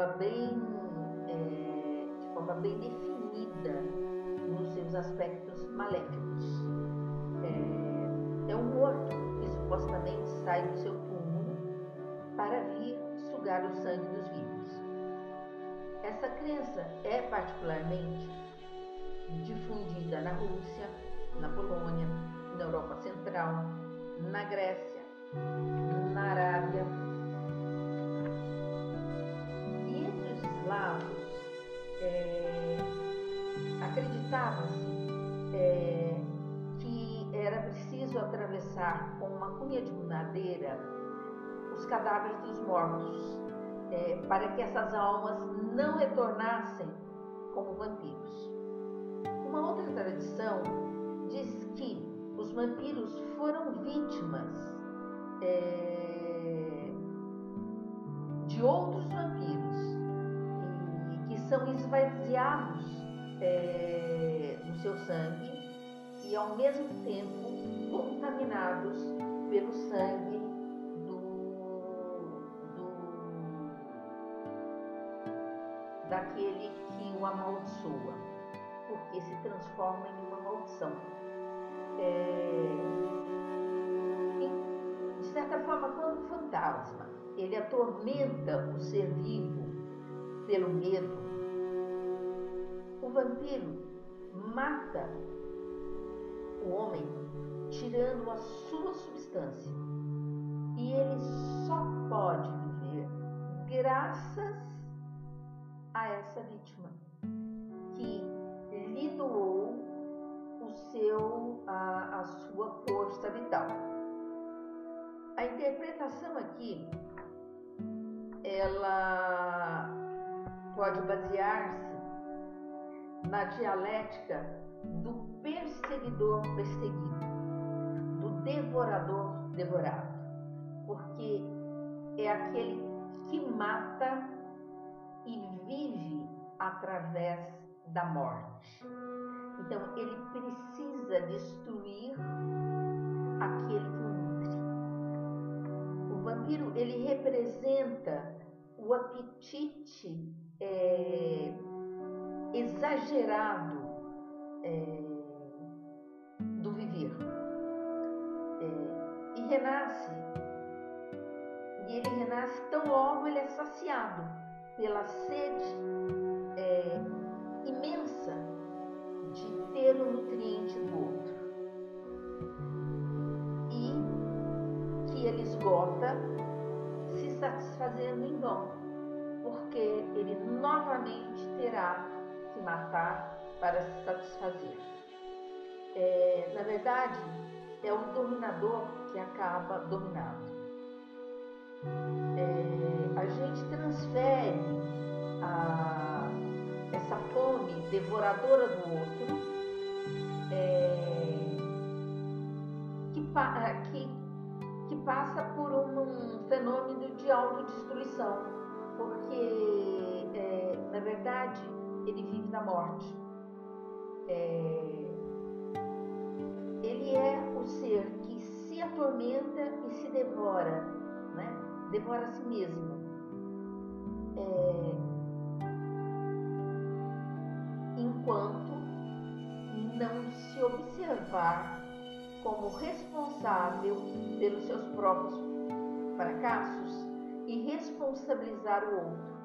forma bem, é, de forma bem definida nos seus aspectos maléficos. É, é um morto que supostamente sai do seu túmulo para vir sugar o sangue dos vivos. Essa crença é particularmente difundida na Rússia, na Polônia, na Europa Central, na Grécia, na Arábia. Acreditava-se é, que era preciso atravessar com uma cunha de madeira os cadáveres dos mortos, é, para que essas almas não retornassem como vampiros. Uma outra tradição diz que os vampiros foram vítimas é, de outros vampiros e que são esvaziados é, no seu sangue e ao mesmo tempo contaminados pelo sangue do, do daquele que o amaldiçoa, porque se transforma em uma maldição. É, de certa forma, quando o fantasma ele atormenta o ser vivo pelo medo, o vampiro mata o homem tirando a sua substância. E ele só pode viver graças a essa vítima que lhe doou o seu, a, a sua força vital. A interpretação aqui ela pode basear-se na dialética do perseguidor perseguido, do devorador devorado, porque é aquele que mata e vive através da morte. Então ele precisa destruir aquele que nutre. O vampiro ele representa exagerado é, do viver. É, e renasce, e ele renasce tão logo ele é saciado pela sede é, imensa de ter o nutriente do outro. E que ele esgota se satisfazendo em vão, porque ele novamente terá matar para se satisfazer. É, na verdade, é o dominador que acaba dominado. É, a gente transfere a, essa fome devoradora do outro é, que, que, que, passa por um, um fenômeno de autodestruição, porque, da morte. É, ele é o ser que se atormenta e se devora, né? devora a si mesmo. É, enquanto não se observar como responsável pelos seus próprios fracassos e responsabilizar o outro.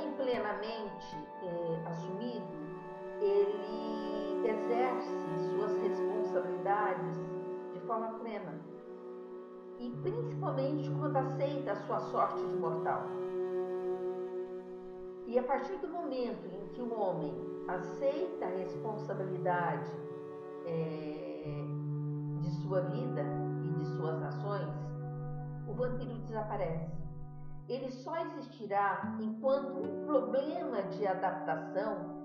Homem plenamente é, assumido, ele exerce suas responsabilidades de forma plena. E principalmente quando aceita a sua sorte de mortal. E a partir do momento em que o homem aceita a responsabilidade é, de sua vida e de suas ações, o vampiro desaparece ele só existirá enquanto um problema de adaptação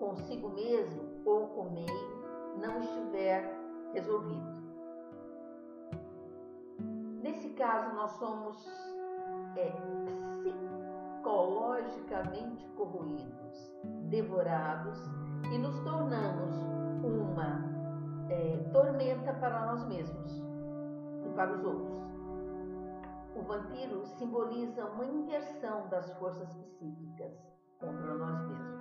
consigo mesmo ou com o meio não estiver resolvido. Nesse caso, nós somos é, psicologicamente corroídos, devorados e nos tornamos uma é, tormenta para nós mesmos e para os outros. O vampiro simboliza uma inversão das forças psíquicas contra nós mesmos.